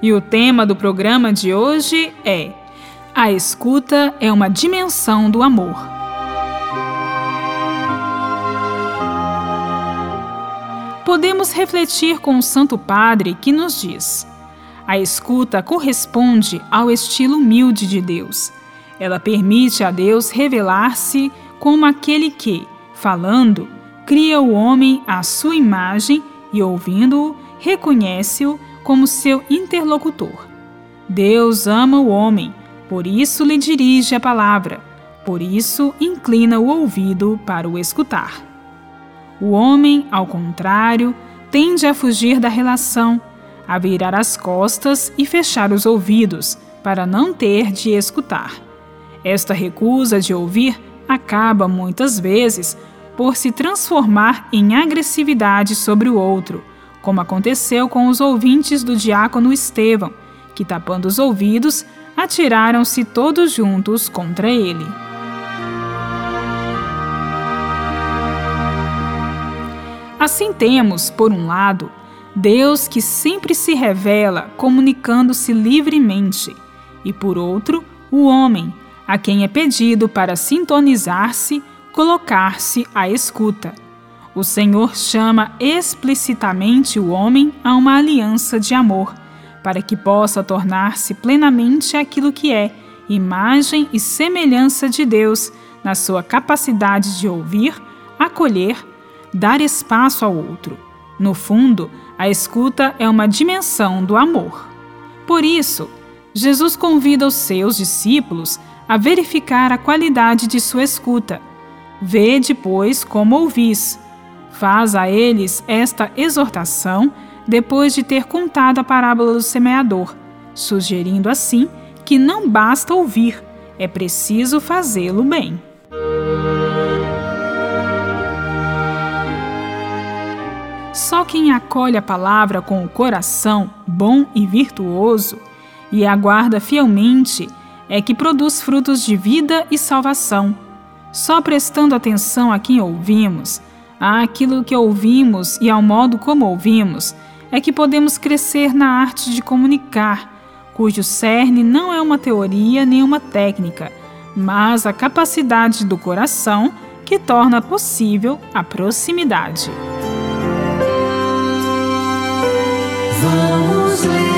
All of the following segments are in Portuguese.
E o tema do programa de hoje é: A escuta é uma dimensão do amor. Podemos refletir com o Santo Padre que nos diz: A escuta corresponde ao estilo humilde de Deus. Ela permite a Deus revelar-se como aquele que, falando, cria o homem à sua imagem e, ouvindo-o, reconhece-o como seu interlocutor. Deus ama o homem, por isso lhe dirige a palavra, por isso inclina o ouvido para o escutar. O homem, ao contrário, tende a fugir da relação, a virar as costas e fechar os ouvidos, para não ter de escutar. Esta recusa de ouvir acaba muitas vezes por se transformar em agressividade sobre o outro como aconteceu com os ouvintes do diácono Estevão, que, tapando os ouvidos, atiraram-se todos juntos contra ele. Assim temos, por um lado, Deus que sempre se revela comunicando-se livremente, e por outro, o homem, a quem é pedido para sintonizar-se, colocar-se à escuta o Senhor chama explicitamente o homem a uma aliança de amor, para que possa tornar-se plenamente aquilo que é, imagem e semelhança de Deus, na sua capacidade de ouvir, acolher, dar espaço ao outro. No fundo, a escuta é uma dimensão do amor. Por isso, Jesus convida os seus discípulos a verificar a qualidade de sua escuta. Vede, pois, como ouvis Faz a eles esta exortação depois de ter contado a parábola do semeador, sugerindo assim que não basta ouvir, é preciso fazê-lo bem. Só quem acolhe a palavra com o coração bom e virtuoso e aguarda fielmente é que produz frutos de vida e salvação. Só prestando atenção a quem ouvimos, àquilo que ouvimos e ao modo como ouvimos, é que podemos crescer na arte de comunicar, cujo cerne não é uma teoria nem uma técnica, mas a capacidade do coração que torna possível a proximidade. Vamos ler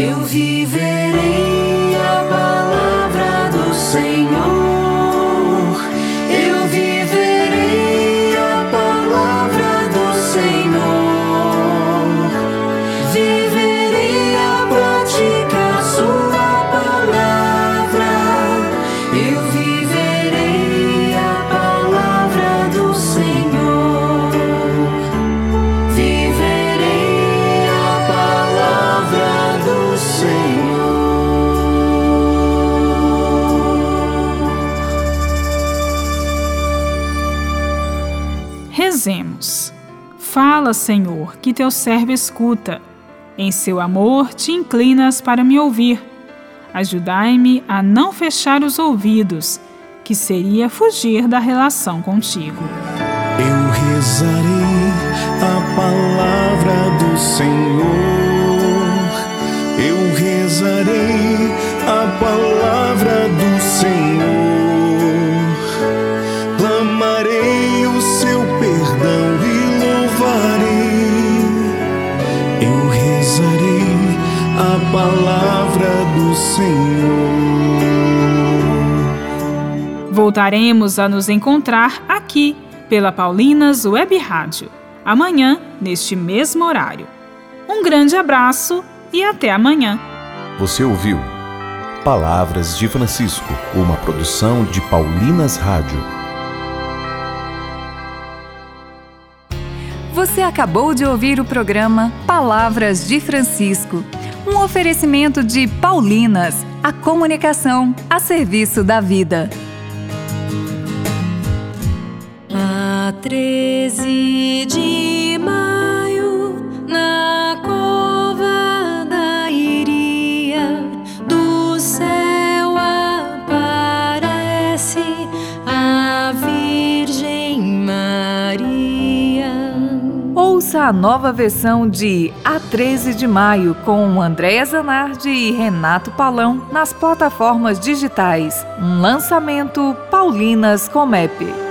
Eu viverei a palavra do Senhor. Fala, Senhor, que teu servo escuta. Em seu amor te inclinas para me ouvir. Ajudai-me a não fechar os ouvidos, que seria fugir da relação contigo. Eu rezarei a palavra do Senhor. Eu rezarei a palavra a palavra do Senhor. Voltaremos a nos encontrar aqui pela Paulinas Web Rádio, amanhã, neste mesmo horário. Um grande abraço e até amanhã. Você ouviu Palavras de Francisco, uma produção de Paulinas Rádio. Você acabou de ouvir o programa Palavras de Francisco, um oferecimento de Paulinas, a comunicação a serviço da vida. A 13 de a nova versão de A 13 de Maio com André Zanardi e Renato Palão nas plataformas digitais. Um lançamento Paulinas Comep.